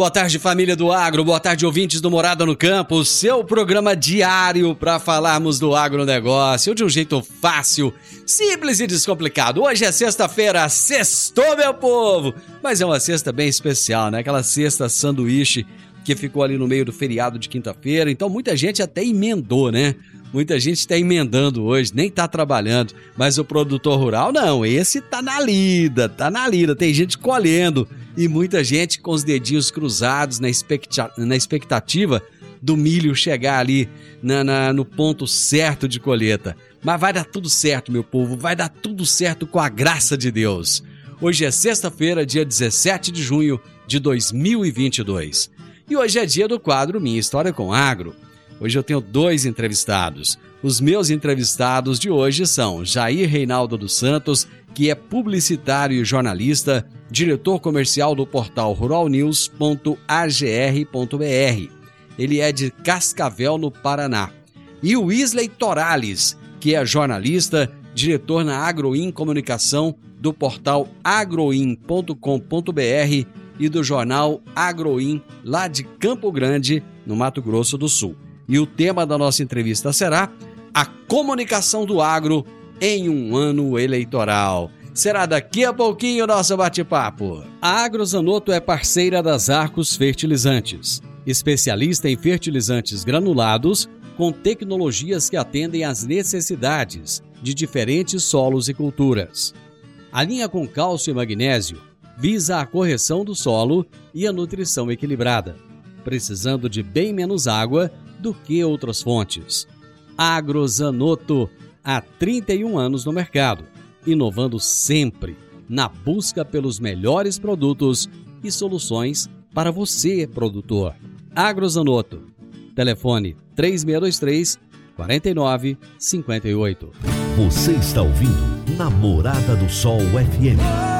Boa tarde, família do agro. Boa tarde, ouvintes do Morada no Campo. Seu programa diário para falarmos do agronegócio de um jeito fácil, simples e descomplicado. Hoje é sexta-feira, sextou, meu povo! Mas é uma sexta bem especial, né? Aquela sexta sanduíche que ficou ali no meio do feriado de quinta-feira. Então muita gente até emendou, né? Muita gente está emendando hoje, nem está trabalhando. Mas o produtor rural, não, esse tá na lida, tá na lida. Tem gente colhendo e muita gente com os dedinhos cruzados na, expecta na expectativa do milho chegar ali na, na, no ponto certo de colheita. Mas vai dar tudo certo, meu povo, vai dar tudo certo com a graça de Deus. Hoje é sexta-feira, dia 17 de junho de 2022. E hoje é dia do quadro Minha História com Agro. Hoje eu tenho dois entrevistados. Os meus entrevistados de hoje são Jair Reinaldo dos Santos, que é publicitário e jornalista, diretor comercial do portal ruralnews.agr.br. Ele é de Cascavel, no Paraná. E o Isley Torales, que é jornalista, diretor na Agroin Comunicação do portal agroin.com.br e do jornal Agroin, lá de Campo Grande, no Mato Grosso do Sul. E o tema da nossa entrevista será a comunicação do agro em um ano eleitoral. Será daqui a pouquinho o nosso bate-papo. A Agrozanoto é parceira das Arcos Fertilizantes, especialista em fertilizantes granulados com tecnologias que atendem às necessidades de diferentes solos e culturas. A linha com cálcio e magnésio visa a correção do solo e a nutrição equilibrada, precisando de bem menos água do que outras fontes. Agrozanoto, há 31 anos no mercado, inovando sempre na busca pelos melhores produtos e soluções para você, produtor. Agrozanoto, telefone 3623 4958. Você está ouvindo Namorada do Sol FM.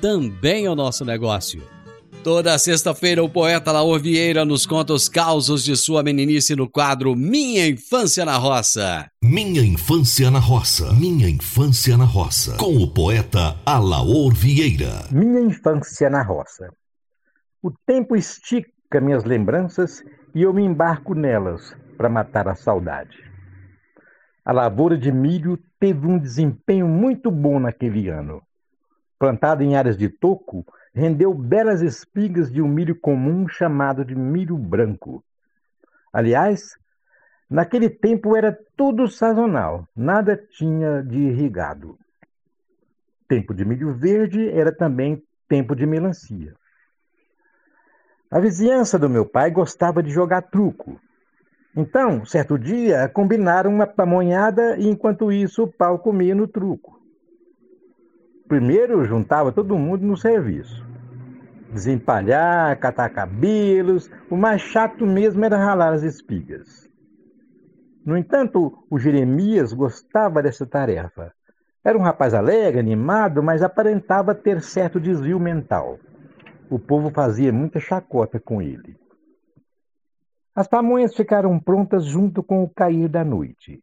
também é o nosso negócio. Toda sexta-feira, o poeta Laor Vieira nos conta os causos de sua meninice no quadro Minha Infância na Roça. Minha Infância na Roça. Minha Infância na Roça. Com o poeta Alaor Vieira. Minha Infância na Roça. O tempo estica minhas lembranças e eu me embarco nelas para matar a saudade. A lavoura de milho teve um desempenho muito bom naquele ano plantado em áreas de toco, rendeu belas espigas de um milho comum chamado de milho branco. Aliás, naquele tempo era tudo sazonal, nada tinha de irrigado. Tempo de milho verde era também tempo de melancia. A vizinhança do meu pai gostava de jogar truco. Então, certo dia, combinaram uma pamonhada e enquanto isso o pau comia no truco. Primeiro juntava todo mundo no serviço. Desempalhar, catar cabelos, o mais chato mesmo era ralar as espigas. No entanto, o Jeremias gostava dessa tarefa. Era um rapaz alegre, animado, mas aparentava ter certo desvio mental. O povo fazia muita chacota com ele. As pamonhas ficaram prontas junto com o cair da noite.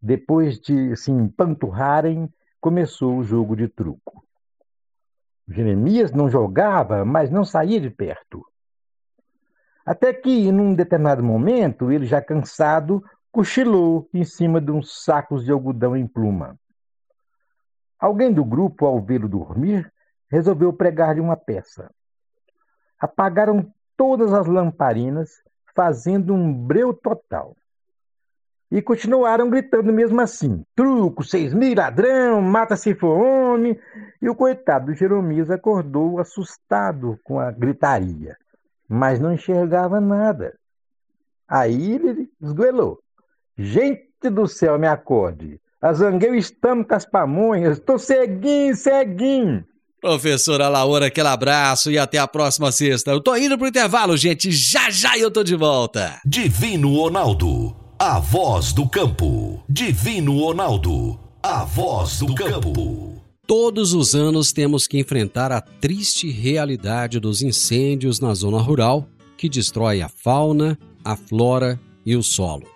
Depois de se empanturrarem, começou o jogo de truco. Jeremias não jogava, mas não saía de perto. Até que, num determinado momento, ele, já cansado, cochilou em cima de uns sacos de algodão em pluma. Alguém do grupo, ao vê-lo dormir, resolveu pregar-lhe uma peça. Apagaram todas as lamparinas, fazendo um breu total. E continuaram gritando mesmo assim: truco, seis mil, ladrão, mata se for homem. E o coitado do Jeremias acordou assustado com a gritaria, mas não enxergava nada. Aí ele esgoelou: Gente do céu, me acorde. A Zangueu estamos com as pamonhas, tô ceguinho, ceguinho. Professora Laura, aquele abraço e até a próxima sexta. Eu tô indo pro intervalo, gente. Já já eu tô de volta. Divino Ronaldo, a voz do campo. Divino Ronaldo, a voz do campo. Todos os anos temos que enfrentar a triste realidade dos incêndios na zona rural que destrói a fauna, a flora e o solo.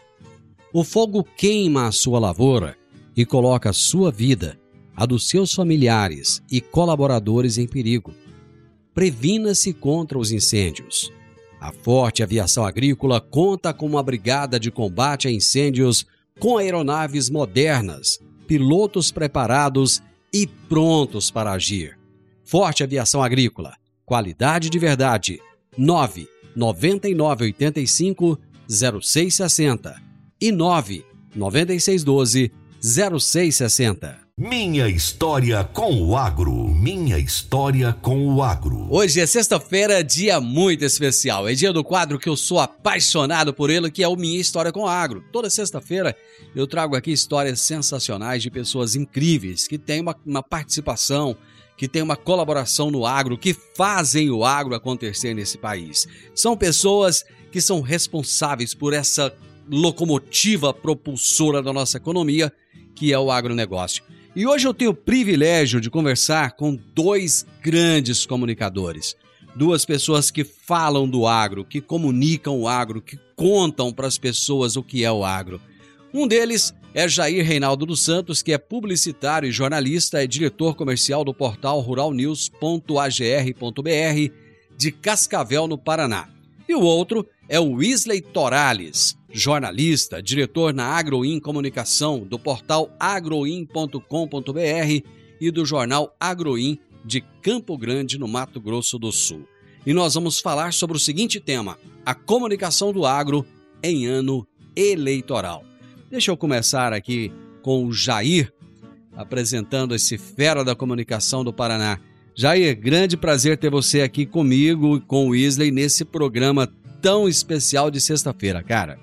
O fogo queima a sua lavoura e coloca a sua vida, a dos seus familiares e colaboradores em perigo. Previna-se contra os incêndios. A Forte Aviação Agrícola conta com uma brigada de combate a incêndios com aeronaves modernas, pilotos preparados e prontos para agir. Forte Aviação Agrícola, qualidade de verdade. 9 9985 0660 e 9 9612 0660. Minha história com o agro. Minha história com o agro. Hoje é sexta-feira, dia muito especial. É dia do quadro que eu sou apaixonado por ele, que é o Minha História com o Agro. Toda sexta-feira eu trago aqui histórias sensacionais de pessoas incríveis que têm uma, uma participação, que têm uma colaboração no agro, que fazem o agro acontecer nesse país. São pessoas que são responsáveis por essa locomotiva propulsora da nossa economia, que é o agronegócio. E hoje eu tenho o privilégio de conversar com dois grandes comunicadores. Duas pessoas que falam do agro, que comunicam o agro, que contam para as pessoas o que é o agro. Um deles é Jair Reinaldo dos Santos, que é publicitário e jornalista, é diretor comercial do portal ruralnews.agr.br de Cascavel, no Paraná. E o outro é o Wesley Torales, jornalista, diretor na Agroin Comunicação, do portal agroin.com.br e do jornal Agroin de Campo Grande, no Mato Grosso do Sul. E nós vamos falar sobre o seguinte tema: a comunicação do agro em ano eleitoral. Deixa eu começar aqui com o Jair, apresentando esse fera da comunicação do Paraná. Jair, grande prazer ter você aqui comigo e com o Wesley nesse programa tão especial de sexta-feira, cara.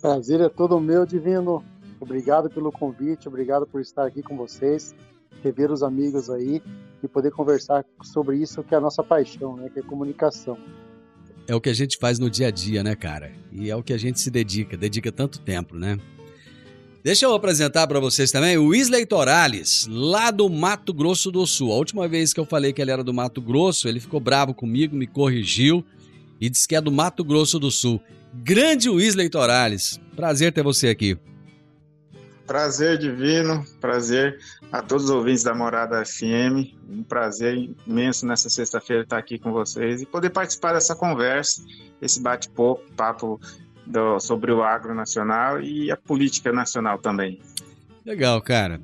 Prazer é todo meu, Divino. Obrigado pelo convite, obrigado por estar aqui com vocês, rever os amigos aí e poder conversar sobre isso que é a nossa paixão, né? Que é comunicação. É o que a gente faz no dia a dia, né, cara? E é o que a gente se dedica, dedica tanto tempo, né? Deixa eu apresentar para vocês também o Isley Torales, lá do Mato Grosso do Sul. A última vez que eu falei que ele era do Mato Grosso, ele ficou bravo comigo, me corrigiu e disse que é do Mato Grosso do Sul. Grande Wesley Torales, prazer ter você aqui. Prazer divino, prazer a todos os ouvintes da Morada FM. Um prazer imenso nessa sexta-feira estar aqui com vocês e poder participar dessa conversa, esse bate-papo papo sobre o agro nacional e a política nacional também. Legal, cara.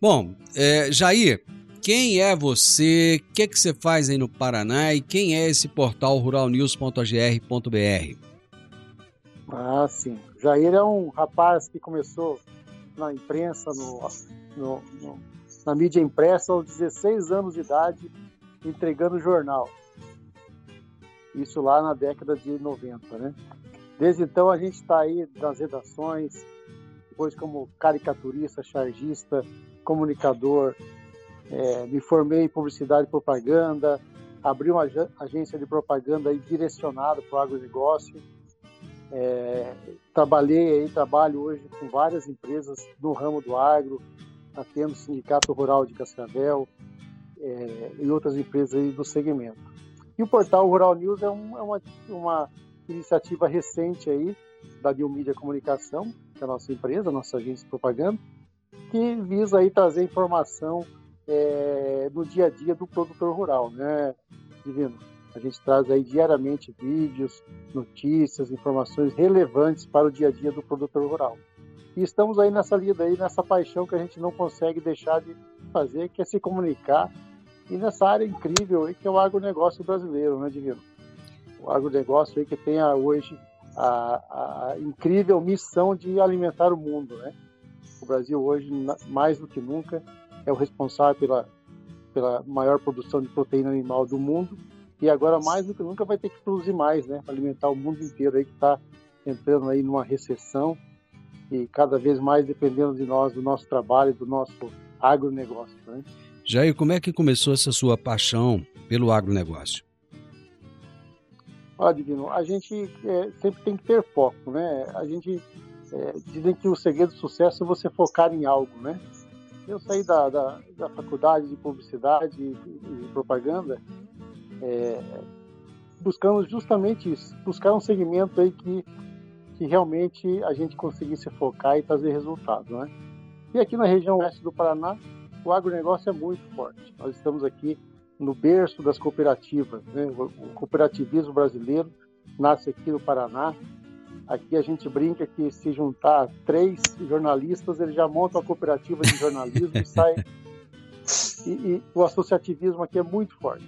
Bom, é, Jair, quem é você? O que, é que você faz aí no Paraná? E quem é esse portal ruralnews.agr.br? Ah, sim. Jair é um rapaz que começou na imprensa, no, no, no, na mídia impressa aos 16 anos de idade, entregando jornal. Isso lá na década de 90, né? Desde então a gente está aí nas redações, depois como caricaturista, chargista, comunicador, é, me formei em publicidade e propaganda, abri uma agência de propaganda direcionada para o agronegócio, é, trabalhei aí, trabalho hoje com várias empresas no ramo do agro, atendo o Sindicato Rural de Cascavel é, e outras empresas aí do segmento. E o portal Rural News é, um, é uma, uma, iniciativa recente aí da Biomídia Comunicação, que é a nossa empresa, a nossa agência de propaganda, que visa aí trazer informação é, no dia a dia do produtor rural, né, Divino? A gente traz aí diariamente vídeos, notícias, informações relevantes para o dia a dia do produtor rural. E estamos aí nessa lida aí, nessa paixão que a gente não consegue deixar de fazer, que é se comunicar e nessa área incrível aí que é o agronegócio brasileiro, né, Divino? O agronegócio aí que tem hoje a, a incrível missão de alimentar o mundo, né? O Brasil hoje, mais do que nunca, é o responsável pela, pela maior produção de proteína animal do mundo e agora mais do que nunca vai ter que produzir mais, né? Para alimentar o mundo inteiro aí que está entrando aí numa recessão e cada vez mais dependendo de nós, do nosso trabalho, do nosso agronegócio, né? Jair, como é que começou essa sua paixão pelo agronegócio? Olha, Divino, a gente é, sempre tem que ter foco, né? A gente é, dizem que o segredo do sucesso é você focar em algo, né? Eu saí da, da, da faculdade de publicidade e, propaganda é, buscando justamente isso, buscar um segmento aí que, que realmente a gente conseguisse focar e trazer resultado, né? E aqui na região oeste do Paraná, o agronegócio é muito forte. Nós estamos aqui no berço das cooperativas. Né? O cooperativismo brasileiro nasce aqui no Paraná. Aqui a gente brinca que se juntar três jornalistas, eles já montam a cooperativa de jornalismo e sai. E, e, o associativismo aqui é muito forte.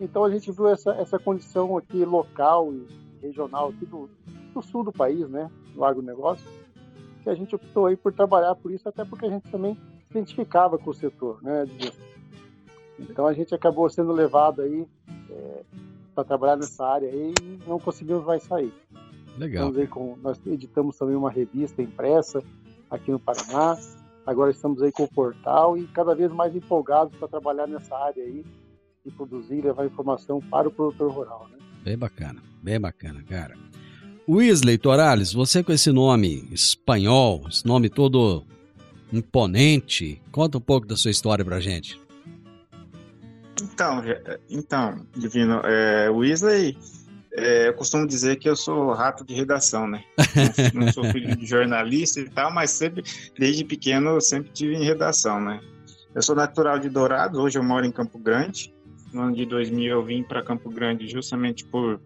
Então a gente viu essa, essa condição aqui local e regional aqui do, do sul do país, né, no agronegócio, que a gente optou aí por trabalhar por isso, até porque a gente também identificava com o setor, né? Então a gente acabou sendo levado aí é, para trabalhar nessa área aí e não conseguimos mais sair. Legal. Aí com, nós editamos também uma revista impressa aqui no Paraná. Agora estamos aí com o portal e cada vez mais empolgados para trabalhar nessa área aí e produzir e levar informação para o produtor rural. Né? Bem bacana, bem bacana, cara. Wesley Torales, você com esse nome espanhol, esse nome todo imponente. Conta um pouco da sua história pra gente. Então, então Divino, é, Weasley, é, eu costumo dizer que eu sou rato de redação, né? Não, sou filho de jornalista e tal, mas sempre, desde pequeno, eu sempre tive em redação, né? Eu sou natural de Dourados, hoje eu moro em Campo Grande. No ano de 2000 eu vim para Campo Grande justamente por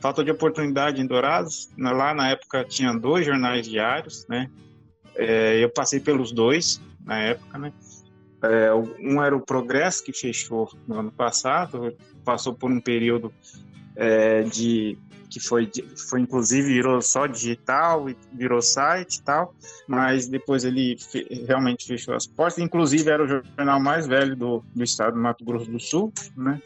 falta de oportunidade em Dourados. Lá na época tinha dois jornais diários, né? É, eu passei pelos dois na época, né? É, um era o Progresso, que fechou no ano passado, passou por um período é, de que foi, foi inclusive virou só digital e virou site e tal, mas depois ele fe, realmente fechou as portas. Inclusive era o jornal mais velho do, do estado do Mato Grosso do Sul, né?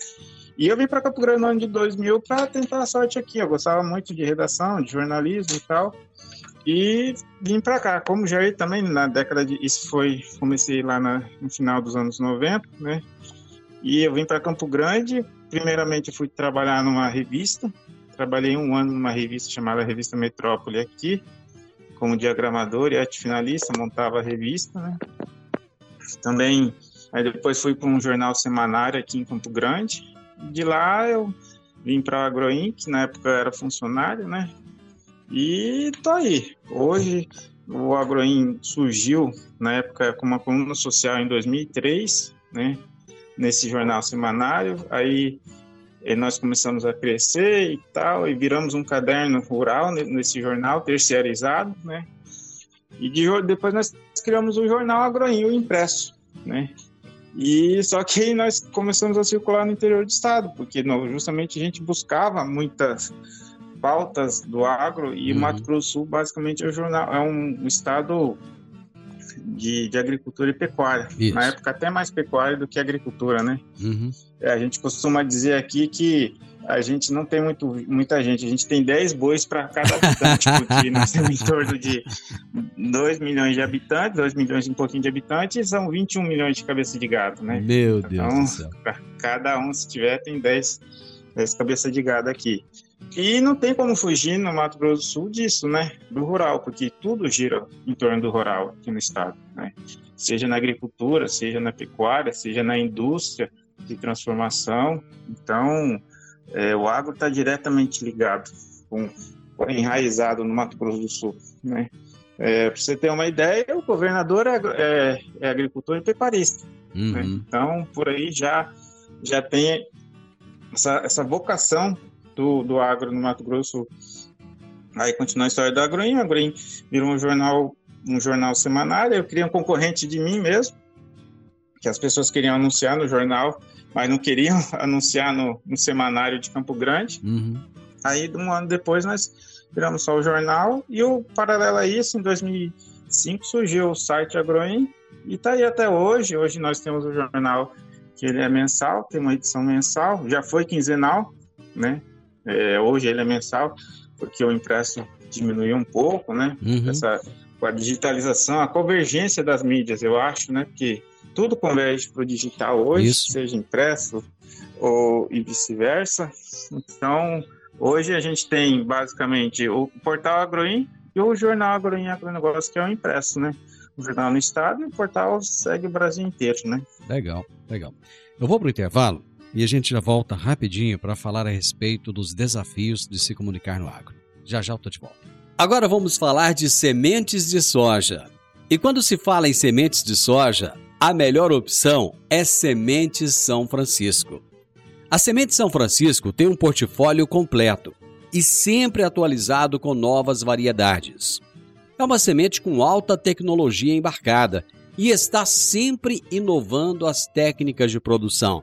E eu vim para Campo Grande no ano de 2000 para tentar a sorte aqui. Eu gostava muito de redação, de jornalismo e tal. E vim para cá, como já também na década de. Isso foi. Comecei lá na, no final dos anos 90, né? E eu vim para Campo Grande. Primeiramente, fui trabalhar numa revista. Trabalhei um ano numa revista chamada Revista Metrópole aqui, como diagramador e arte finalista, montava a revista, né? Também. Aí depois fui para um jornal semanário aqui em Campo Grande. De lá eu vim para a Agroin, que na época era funcionário, né? E tô aí. Hoje o Agroin surgiu na época como uma coluna social em 2003, né? Nesse jornal semanário. Aí eh, nós começamos a crescer e tal, e viramos um caderno rural nesse jornal terceirizado, né? E de, depois nós criamos o jornal Agroin, o impresso, né? E só que nós começamos a circular no interior do estado, porque justamente a gente buscava muitas pautas do agro e uhum. Mato Grosso do Sul basicamente é, um jornal, é um estado de, de agricultura e pecuária. Isso. Na época até mais pecuária do que agricultura, né? Uhum. É, a gente costuma dizer aqui que a gente não tem muito, muita gente, a gente tem 10 bois para cada habitante, porque nós temos em torno de 2 milhões de habitantes, 2 milhões e um pouquinho de habitantes, e são 21 milhões de cabeças de gado, né? Meu Deus então, do céu. Cada um, se tiver, tem 10, 10 cabeças de gado aqui. E não tem como fugir no Mato Grosso do Sul disso, né? Do rural, porque tudo gira em torno do rural aqui no estado, né? Seja na agricultura, seja na pecuária, seja na indústria de transformação. Então, é, o agro está diretamente ligado, com, enraizado no Mato Grosso do Sul, né? É, Para você ter uma ideia, o governador é, é, é agricultor e pecuarista. Né? Uhum. Né? Então, por aí já, já tem essa, essa vocação do, do agro no Mato Grosso. Aí continua a história do Agroim. O Agroim virou um jornal, um jornal semanário. Eu queria um concorrente de mim mesmo, que as pessoas queriam anunciar no jornal, mas não queriam anunciar no, no semanário de Campo Grande. Uhum. Aí, um ano depois, nós viramos só o jornal. E o paralelo a isso, em 2005, surgiu o site Agroim. E está aí até hoje. Hoje nós temos o jornal que ele é mensal, tem uma edição mensal. Já foi quinzenal, né? É, hoje ele é mensal, porque o impresso diminuiu um pouco, né? Uhum. Essa, com a digitalização, a convergência das mídias, eu acho, né? Que tudo converge para o digital hoje, Isso. seja impresso ou e vice-versa. Então, hoje a gente tem basicamente o portal Agroim e o jornal Agroim Agronegócio, que é o impresso, né? O jornal no estado e o portal segue o Brasil inteiro, né? Legal, legal. Eu vou para o intervalo e a gente já volta rapidinho para falar a respeito dos desafios de se comunicar no agro. Já já eu tô de volta. Agora vamos falar de sementes de soja. E quando se fala em sementes de soja, a melhor opção é Sementes São Francisco. A Semente São Francisco tem um portfólio completo e sempre atualizado com novas variedades. É uma semente com alta tecnologia embarcada e está sempre inovando as técnicas de produção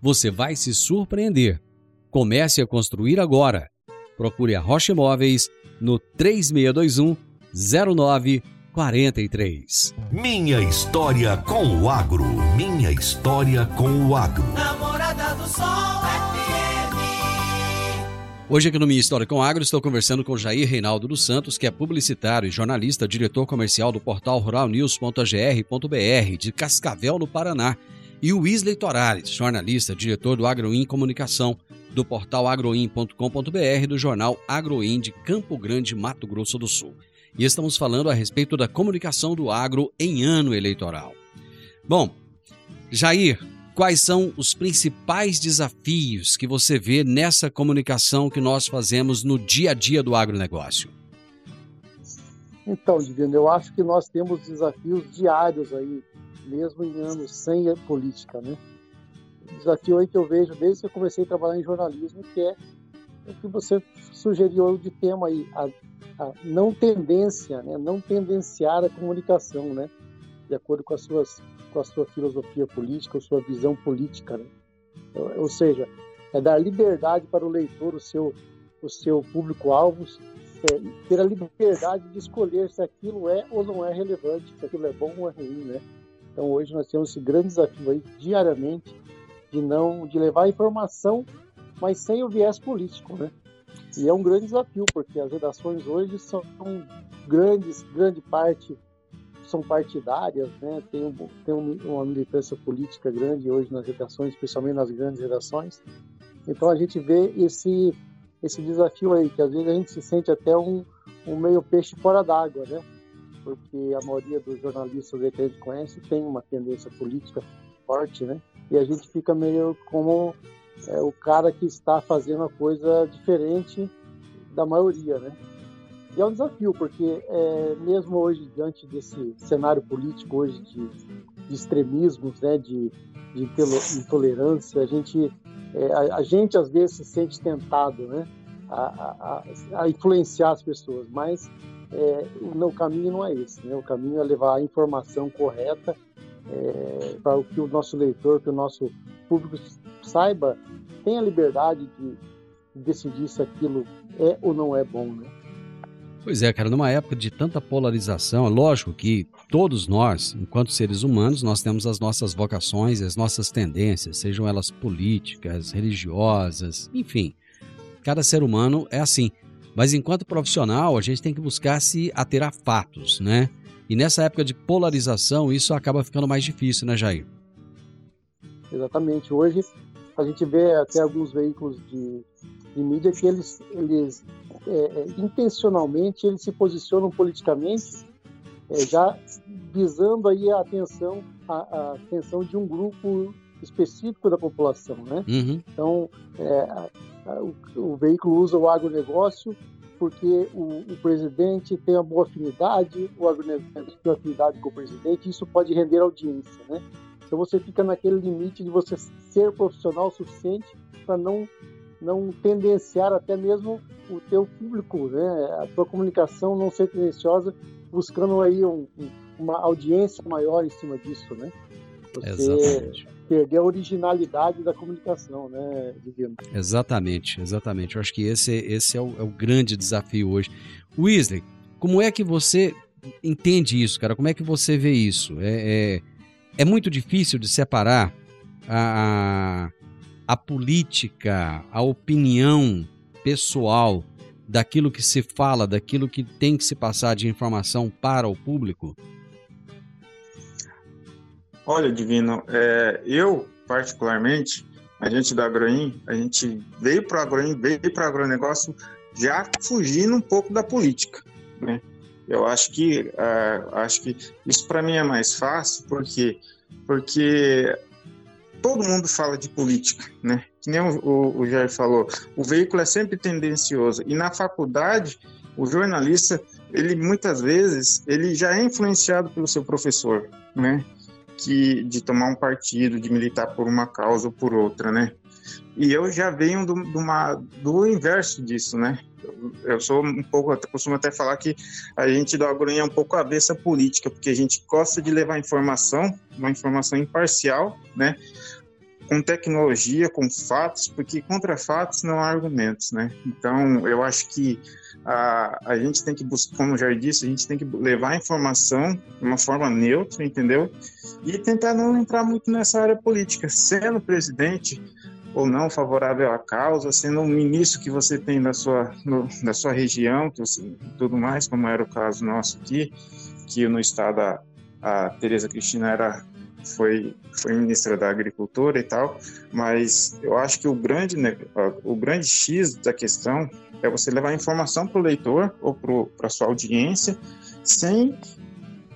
você vai se surpreender. Comece a construir agora. Procure a Rocha Imóveis no 3621 0943. Minha história com o agro. Minha história com o agro. Namorada do Sol FM. Hoje aqui no Minha História com o Agro estou conversando com Jair Reinaldo dos Santos, que é publicitário e jornalista, diretor comercial do portal ruralnews.gr.br de Cascavel, no Paraná e o Wesley Torales, jornalista, diretor do Agroin Comunicação, do portal agroin.com.br do jornal Agroin de Campo Grande, Mato Grosso do Sul. E estamos falando a respeito da comunicação do agro em ano eleitoral. Bom, Jair, quais são os principais desafios que você vê nessa comunicação que nós fazemos no dia a dia do agronegócio? Então, Divino, eu acho que nós temos desafios diários aí mesmo em anos sem política, né? O desafio aí que eu vejo desde que eu comecei a trabalhar em jornalismo, que é o que você sugeriu de tema aí, a, a não tendência, né? Não tendenciar a comunicação, né? De acordo com as suas com a sua filosofia política, a sua visão política, né? Ou seja, é dar liberdade para o leitor, o seu o seu público-alvo, é, ter a liberdade de escolher se aquilo é ou não é relevante, se aquilo é bom ou é ruim, né? Então hoje nós temos esse grande desafio aí diariamente de não de levar a informação, mas sem o viés político, né? E é um grande desafio porque as redações hoje são grandes, grande parte são partidárias, né? Tem, um, tem uma militância política grande hoje nas redações, especialmente nas grandes redações. Então a gente vê esse esse desafio aí que às vezes a gente se sente até um, um meio peixe fora d'água, né? Porque a maioria dos jornalistas que a gente conhece tem uma tendência política forte, né? E a gente fica meio como é, o cara que está fazendo a coisa diferente da maioria, né? E é um desafio, porque é, mesmo hoje, diante desse cenário político hoje de, de extremismos, né, de, de intolerância, a gente, é, a, a, gente às vezes se sente tentado, né, a, a, a influenciar as pessoas, mas é, o, caminho não é esse. Né? O caminho é levar a informação correta é, para que o nosso leitor, que o nosso público saiba, tenha liberdade de decidir se aquilo é ou não é bom. Né? Pois é, cara, numa época de tanta polarização, é lógico que todos nós, enquanto seres humanos, nós temos as nossas vocações, as nossas tendências, sejam elas políticas, religiosas, enfim. Cada ser humano é assim. Mas enquanto profissional, a gente tem que buscar se ater a fatos, né? E nessa época de polarização, isso acaba ficando mais difícil, né, Jair? Exatamente. Hoje a gente vê até alguns veículos de, de mídia que eles, eles é, é, intencionalmente eles se posicionam politicamente é, já visando aí a atenção a, a, atenção de um grupo específico da população, né? Uhum. Então é, a, o, o, veículo usa o agronegócio porque o, o, presidente tem uma boa afinidade, o agronegócio tem afinidade com o presidente, isso pode render audiência, né? Então você fica naquele limite de você ser profissional o suficiente para não não tendenciar até mesmo o teu público, né? A tua comunicação não ser tendenciosa, buscando aí um, uma audiência maior em cima disso, né? Você Exatamente. Perder a originalidade da comunicação, né, Divino? Exatamente, exatamente. Eu acho que esse, esse é, o, é o grande desafio hoje. Weasley, como é que você entende isso, cara? Como é que você vê isso? É, é, é muito difícil de separar a, a política, a opinião pessoal daquilo que se fala, daquilo que tem que se passar de informação para o público? Olha, Divino, é, eu, particularmente, a gente da Agroim, a gente veio para o Agroim, veio para o agronegócio já fugindo um pouco da política, né? Eu acho que, uh, acho que isso para mim é mais fácil, porque porque todo mundo fala de política, né? Que nem o, o, o Jair falou, o veículo é sempre tendencioso. E na faculdade, o jornalista, ele muitas vezes, ele já é influenciado pelo seu professor, né? Que, de tomar um partido, de militar por uma causa ou por outra, né? E eu já venho do, do, uma, do inverso disso, né? Eu sou um pouco, eu costumo até falar que a gente do Agroinha é um pouco avessa política, porque a gente gosta de levar informação, uma informação imparcial, né? Com tecnologia, com fatos, porque contra fatos não há argumentos, né? Então, eu acho que a, a gente tem que buscar, como já disse, a gente tem que levar a informação de uma forma neutra, entendeu? E tentar não entrar muito nessa área política. Sendo presidente, ou não favorável à causa, sendo um ministro que você tem da sua, no, da sua região, tudo mais, como era o caso nosso aqui, que no estado a, a Tereza Cristina era foi foi ministra da agricultura e tal, mas eu acho que o grande o grande X da questão é você levar informação para o leitor ou para sua audiência sem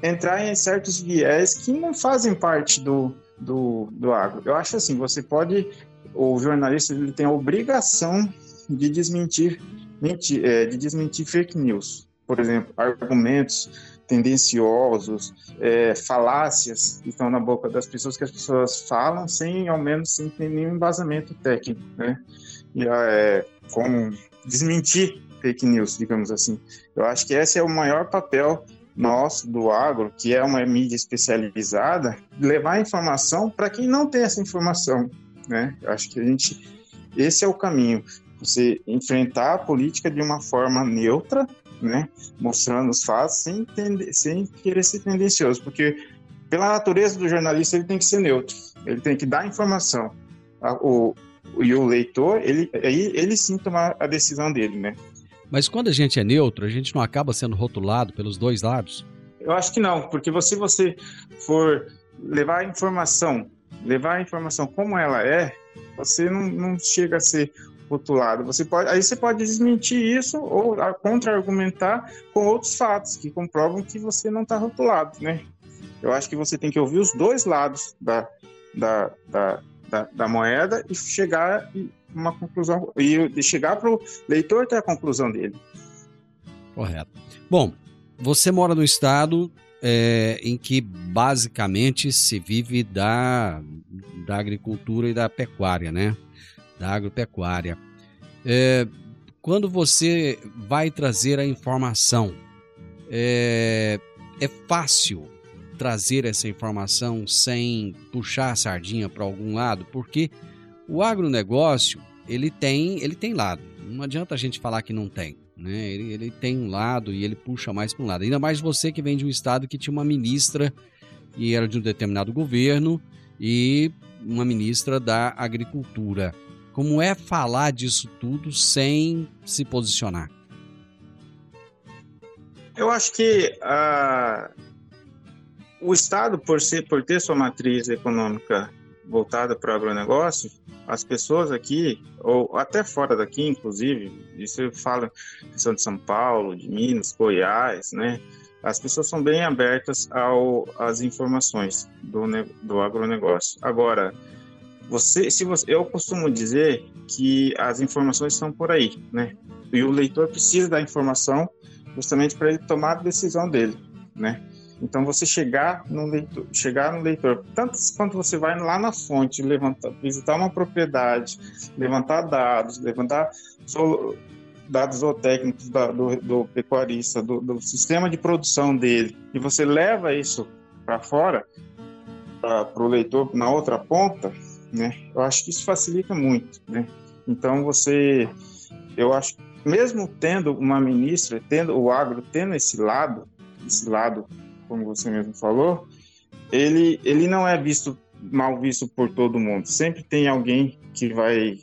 entrar em certos viés que não fazem parte do, do, do agro. Eu acho assim, você pode o jornalista ele tem a obrigação de desmentir, mentir, é, de desmentir fake news. Por exemplo, argumentos tendenciosos, é, falácias que estão na boca das pessoas que as pessoas falam sem, ao menos, sem ter nenhum embasamento técnico, né? E é, como desmentir fake news, digamos assim. Eu acho que esse é o maior papel nosso do agro, que é uma mídia especializada, levar informação para quem não tem essa informação né? Acho que a gente esse é o caminho, você enfrentar a política de uma forma neutra, né? Mostrando os fatos sem, tende, sem querer ser tendencioso, porque pela natureza do jornalista ele tem que ser neutro, ele tem que dar informação. O, e o leitor, ele, ele, ele sim tomar a decisão dele, né? Mas quando a gente é neutro, a gente não acaba sendo rotulado pelos dois lados? Eu acho que não, porque se você for levar a informação levar a informação como ela é, você não, não chega a ser rotulado. Você pode, aí você pode desmentir isso ou contra-argumentar com outros fatos que comprovam que você não está rotulado, né? Eu acho que você tem que ouvir os dois lados da, da, da, da, da moeda e chegar uma conclusão e chegar para o leitor ter a conclusão dele. Correto. Bom, você mora no estado é, em que basicamente se vive da, da agricultura e da pecuária, né? Da agropecuária. É, quando você vai trazer a informação é, é fácil trazer essa informação sem puxar a sardinha para algum lado, porque o agronegócio ele tem, ele tem lado. Não adianta a gente falar que não tem. Né? Ele, ele tem um lado e ele puxa mais para um lado. Ainda mais você que vem de um estado que tinha uma ministra e era de um determinado governo e uma ministra da agricultura. Como é falar disso tudo sem se posicionar? Eu acho que uh, o Estado, por, ser, por ter sua matriz econômica voltada para o agronegócio, as pessoas aqui, ou até fora daqui, inclusive, isso eu falo de São Paulo, de Minas, Goiás, né? As pessoas são bem abertas ao, às informações do, do agronegócio. Agora, você, se você, eu costumo dizer que as informações estão por aí, né? E o leitor precisa da informação justamente para ele tomar a decisão dele, né? Então você chegar no leitor, chegar no leitor, tanto quanto você vai lá na fonte, levantar, visitar uma propriedade, levantar dados, levantar dados zootécnicos do, do pecuarista, do, do, sistema de produção dele, e você leva isso para fora, para o leitor na outra ponta, né? Eu acho que isso facilita muito, né? Então você, eu acho, mesmo tendo uma ministra, tendo o agro, tendo esse lado, esse lado, como você mesmo falou, ele, ele não é visto mal visto por todo mundo. Sempre tem alguém que vai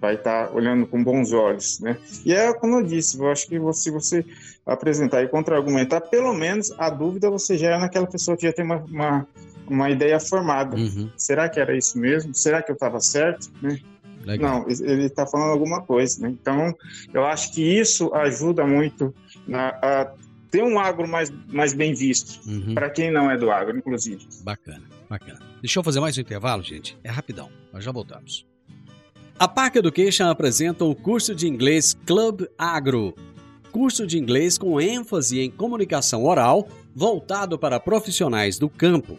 vai estar tá olhando com bons olhos, né? E é como eu disse, eu acho que se você apresentar e contra-argumentar, pelo menos a dúvida você é naquela pessoa que já tem uma, uma uma ideia formada. Uhum. Será que era isso mesmo? Será que eu estava certo? Né? Não, ele está falando alguma coisa. Né? Então, eu acho que isso ajuda muito na, a ter um agro mais, mais bem visto, uhum. para quem não é do agro, inclusive. Bacana, bacana. Deixa eu fazer mais um intervalo, gente. É rapidão, nós já voltamos. A Park Education apresenta o curso de inglês Club Agro. Curso de inglês com ênfase em comunicação oral, voltado para profissionais do campo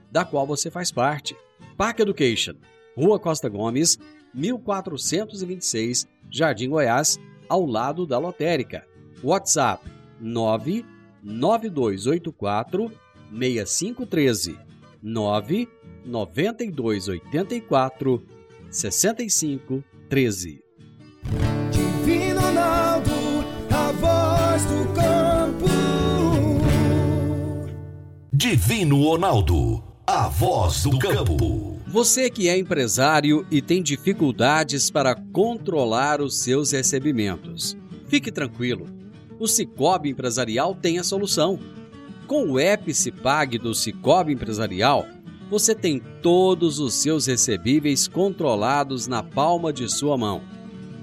da qual você faz parte. Park Education, Rua Costa Gomes, 1426, Jardim Goiás, ao lado da lotérica. WhatsApp 99284 6513 99284 6513 Divino Ronaldo, a voz do campo. Divino Ronaldo a voz do campo. Você que é empresário e tem dificuldades para controlar os seus recebimentos, fique tranquilo. O Cicobi Empresarial tem a solução. Com o app do Cicobi Empresarial, você tem todos os seus recebíveis controlados na palma de sua mão.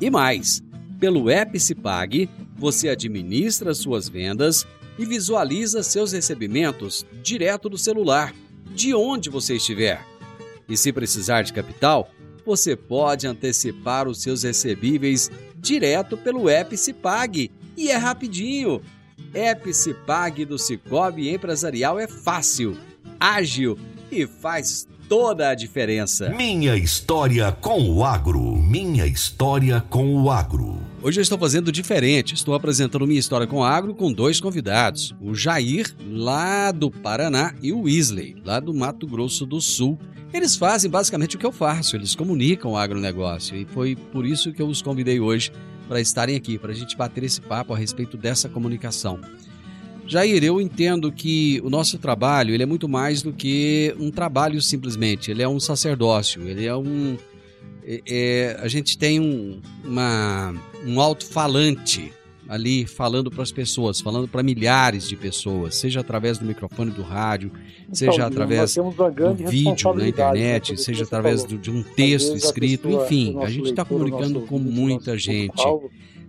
E mais, pelo app você administra suas vendas e visualiza seus recebimentos direto do celular de onde você estiver. E se precisar de capital, você pode antecipar os seus recebíveis direto pelo app e é rapidinho. App do Cicobi Empresarial é fácil, ágil e faz toda a diferença. Minha história com o agro. Minha história com o agro. Hoje eu estou fazendo diferente. Estou apresentando minha história com agro com dois convidados: o Jair, lá do Paraná, e o Weasley, lá do Mato Grosso do Sul. Eles fazem basicamente o que eu faço, eles comunicam o agronegócio e foi por isso que eu os convidei hoje para estarem aqui, para a gente bater esse papo a respeito dessa comunicação. Jair, eu entendo que o nosso trabalho ele é muito mais do que um trabalho simplesmente. Ele é um sacerdócio, ele é um. É, é, a gente tem um, uma, um alto-falante ali falando para as pessoas, falando para milhares de pessoas, seja através do microfone do rádio, então, seja através do vídeo na internet, seja através do, de um texto escrito, enfim, a gente está comunicando com muita gente.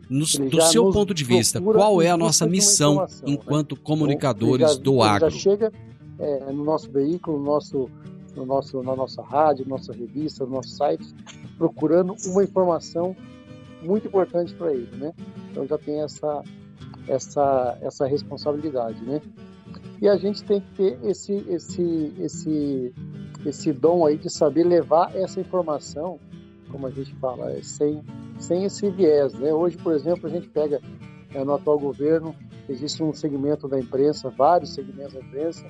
no, do seu ponto de vista, qual é a nossa missão né? enquanto né? comunicadores do agro? já chega é, no nosso veículo, no nosso, no nosso, na nossa rádio, na nossa revista, no nosso site, procurando uma informação muito importante para ele, né? Então já tem essa, essa, essa responsabilidade, né? E a gente tem que ter esse, esse, esse, esse dom aí de saber levar essa informação, como a gente fala, é, sem, sem esse viés, né? Hoje, por exemplo, a gente pega é, no atual governo, existe um segmento da imprensa, vários segmentos da imprensa,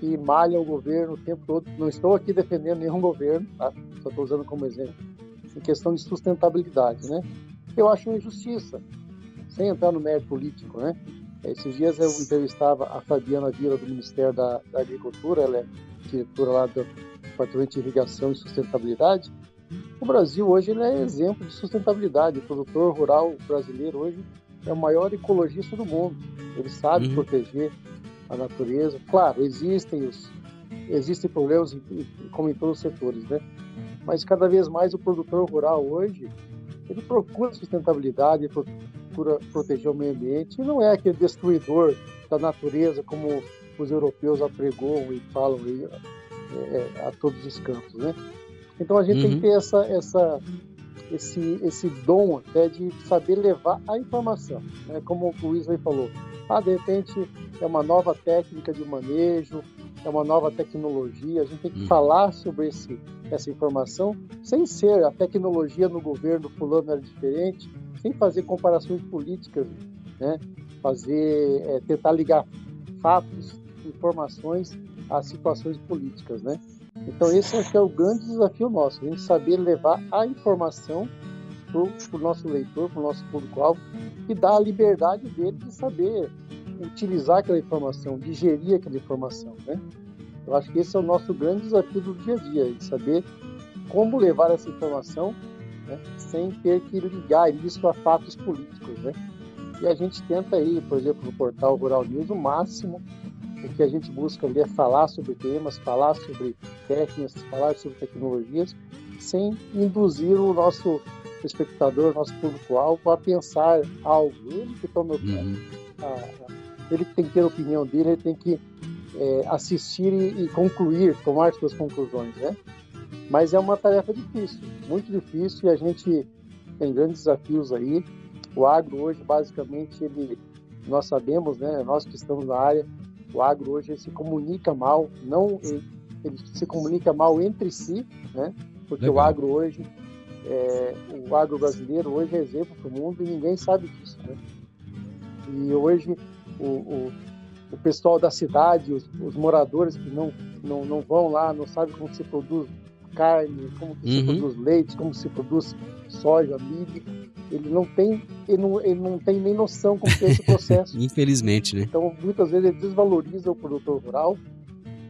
que malham o governo o tempo todo. Não estou aqui defendendo nenhum governo, tá? só estou usando como exemplo, em questão de sustentabilidade, né? Eu acho uma injustiça, sem entrar no mérito político, né? Esses dias eu entrevistava a Fabiana Vila do Ministério da, da Agricultura, ela é diretora lá do Departamento de Irrigação e Sustentabilidade. O Brasil hoje ele é exemplo de sustentabilidade. O produtor rural brasileiro hoje é o maior ecologista do mundo. Ele sabe uhum. proteger a natureza. Claro, existem os existem problemas como em todos os setores, né? Mas cada vez mais o produtor rural hoje ele procura sustentabilidade, procura proteger o meio ambiente e não é aquele destruidor da natureza como os europeus apregoam e falam aí, é, a todos os campos, né? Então a gente uhum. tem que uhum. ter essa, essa, esse, esse dom até de saber levar a informação, né? Como o Wesley falou, ah, de repente é uma nova técnica de manejo, é uma nova tecnologia. A gente tem que hum. falar sobre esse, essa informação sem ser a tecnologia no governo fulano era diferente, sem fazer comparações políticas, né? Fazer, é, tentar ligar fatos, informações às situações políticas, né? Então esse acho que é o grande desafio nosso, a gente saber levar a informação para o nosso leitor, para o nosso público-alvo e dar a liberdade dele de saber utilizar aquela informação, digerir aquela informação, né? Eu acho que esse é o nosso grande desafio do dia a dia, de saber como levar essa informação né, sem ter que ligar isso a fatos políticos, né? E a gente tenta aí, por exemplo, no portal Rural News, o máximo o que a gente busca ali é falar sobre temas, falar sobre técnicas, falar sobre tecnologias, sem induzir o nosso espectador, nosso público-alvo a pensar algo. Ele que toma uhum. a, ele tem que ter a opinião dele, ele tem que é, assistir e, e, concluir, tomar suas conclusões, né? Mas é uma tarefa difícil, muito difícil, e a gente tem grandes desafios aí. O agro hoje, basicamente, ele, nós sabemos, né? Nós que estamos na área, o agro hoje se comunica mal, não ele, se comunica mal entre si, né? Porque Legal. o agro hoje, é, o agro brasileiro hoje é exemplo para o mundo e ninguém sabe disso, né? E hoje o, o, o pessoal da cidade, os, os, moradores que não, não, não vão lá, não sabem como se produz carne, como uhum. se produz leite, como se produz soja, milho. Ele não tem, ele não, ele não tem nem noção como é esse processo. Infelizmente, né? Então, muitas vezes ele desvaloriza o produtor rural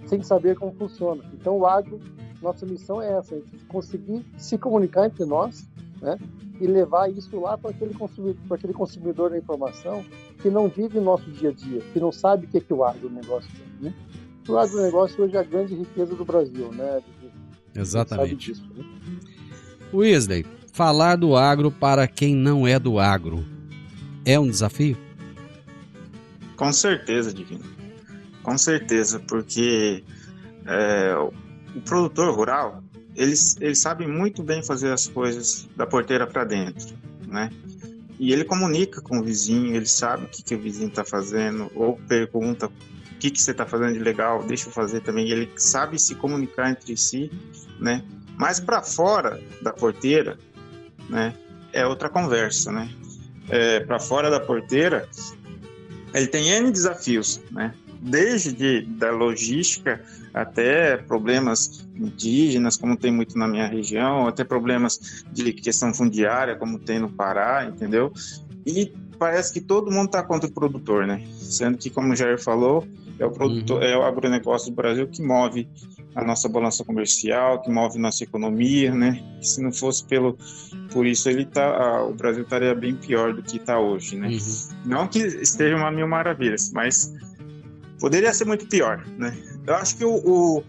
sem saber como funciona. Então, o agro, nossa missão é essa, é conseguir se comunicar entre nós, né? e levar isso lá para aquele consumidor, para aquele consumidor da informação que não vive o nosso dia a dia, que não sabe o que é, que o agronegócio é. Né? O agronegócio hoje é a grande riqueza do Brasil, né? Exatamente. Disso, né? Wesley, falar do agro para quem não é do agro é um desafio? Com certeza, Divino. Com certeza, porque é, o produtor rural eles, eles sabem muito bem fazer as coisas da porteira para dentro, né? E ele comunica com o vizinho, ele sabe o que, que o vizinho está fazendo, ou pergunta que, que você está fazendo de legal, deixa eu fazer também. Ele sabe se comunicar entre si, né? Mas para fora da porteira, né? É outra conversa, né? É, para fora da porteira, ele tem N desafios, né? Desde de, da logística até problemas indígenas, como tem muito na minha região, até problemas de questão fundiária, como tem no Pará, entendeu? E parece que todo mundo está contra o produtor, né? Sendo que, como o Jair falou, é o, produtor, uhum. é o agronegócio do Brasil que move a nossa balança comercial, que move nossa economia, né? Se não fosse pelo por isso ele tá, o Brasil estaria bem pior do que está hoje, né? Uhum. Não que esteja uma mil maravilhas, mas poderia ser muito pior, né? Eu acho que o, o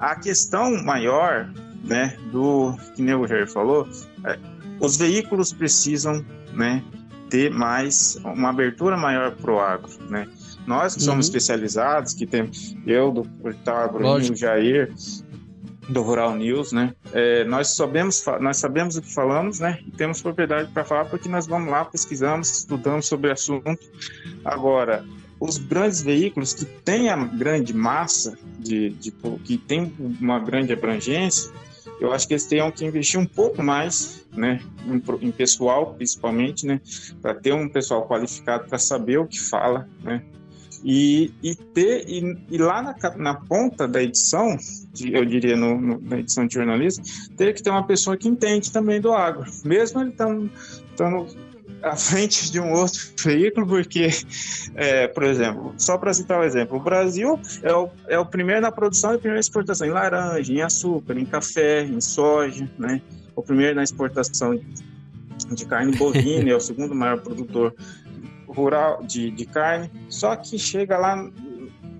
a questão maior, né, do que o Jair falou, é, os veículos precisam, né, ter mais uma abertura maior para o agro, né? Nós que somos Uhum. especializados, que temos eu do Portal o Jair do Rural News, né? É, nós sabemos nós sabemos o que falamos, né? E temos propriedade para falar porque nós vamos lá pesquisamos, estudamos sobre o assunto. Agora, os grandes veículos que têm a grande massa de, de que tem uma grande abrangência, eu acho que eles teriam que investir um pouco mais, né, em, em pessoal, principalmente, né, para ter um pessoal qualificado para saber o que fala, né, e, e ter e, e lá na, na ponta da edição, eu diria no, no- na edição de jornalismo, ter que ter uma pessoa que entende também do agro, mesmo ele estando à frente de um outro veículo, porque, é, por exemplo, só para citar um exemplo, o Brasil é o, é o primeiro na produção e na exportação em laranja, em açúcar, em café, em soja, né? O primeiro na exportação de carne bovina, é o segundo maior produtor rural de, de carne. Só que chega lá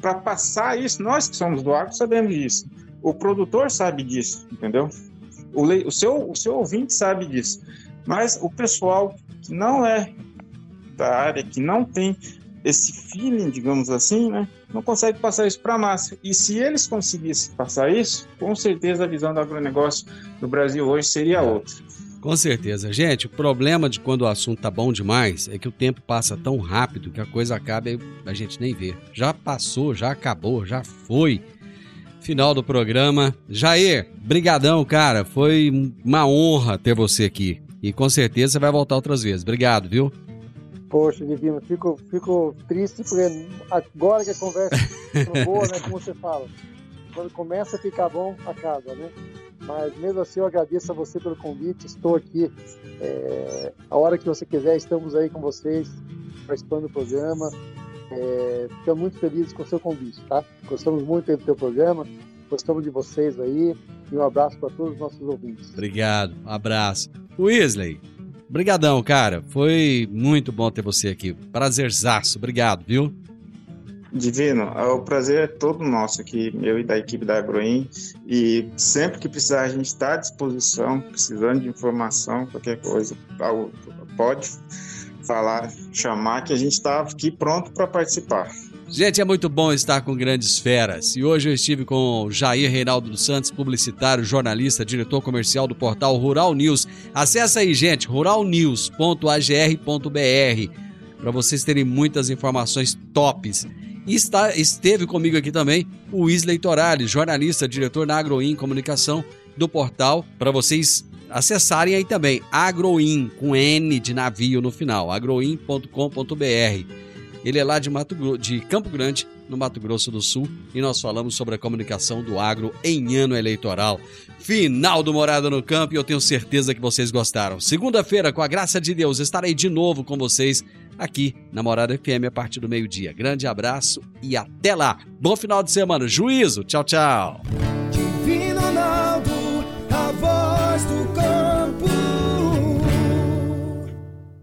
para passar isso, nós que somos do agro sabemos disso. O produtor sabe disso, entendeu? O, o, seu, o seu ouvinte sabe disso. Mas o pessoal que não é da área, que não tem esse feeling, digamos assim, né, não consegue passar isso para a massa. E se eles conseguissem passar isso, com certeza a visão do agronegócio do Brasil hoje seria outra. Com certeza. Gente, o problema de quando o assunto tá bom demais é que o tempo passa tão rápido que a coisa acaba e a gente nem vê. Já passou, já acabou, já foi. Final do programa. Jair, brigadão, cara. Foi uma honra ter você aqui. E com certeza você vai voltar outras vezes. Obrigado, viu? Poxa, Divino, fico, fico triste porque agora que a conversa ficou boa, né? Como você fala, quando começa a ficar bom, acaba, né? Mas mesmo assim, eu agradeço a você pelo convite. Estou aqui. é, a hora que você quiser, estamos aí com vocês, participando do programa. É, ficamos muito felizes com o seu convite, tá? Gostamos muito do teu programa, gostamos de vocês aí. E um abraço para todos os nossos ouvintes. Obrigado. Um abraço. Weasley, brigadão, cara. Foi muito bom ter você aqui. Prazerzaço. Obrigado, viu? Divino, o prazer é todo nosso aqui, eu e da equipe da Agroim, e sempre que precisar a gente está à disposição, precisando de informação, qualquer coisa, pode falar, chamar, que a gente está aqui pronto para participar. Gente, é muito bom estar com grandes feras. E hoje eu estive com Jair Reinaldo dos Santos, publicitário, jornalista, diretor comercial do portal Rural News. Acesse aí, gente, ruralnews.agr.br, para vocês terem muitas informações tops. E está, esteve comigo aqui também o Isley Torales, jornalista, diretor na Agroin Comunicação do portal, para vocês acessarem aí também, Agroin, com N de navio no final, agroin.com.br. Ele é lá de, Mato, de Campo Grande, no Mato Grosso do Sul, e nós falamos sobre a comunicação do agro em ano eleitoral. Final do Morada no Campo e eu tenho certeza que vocês gostaram. Segunda-feira, com a graça de Deus, estarei de novo com vocês aqui na Morada FM a partir do meio-dia. Grande abraço e até lá. Bom final de semana. Juízo. Tchau, tchau.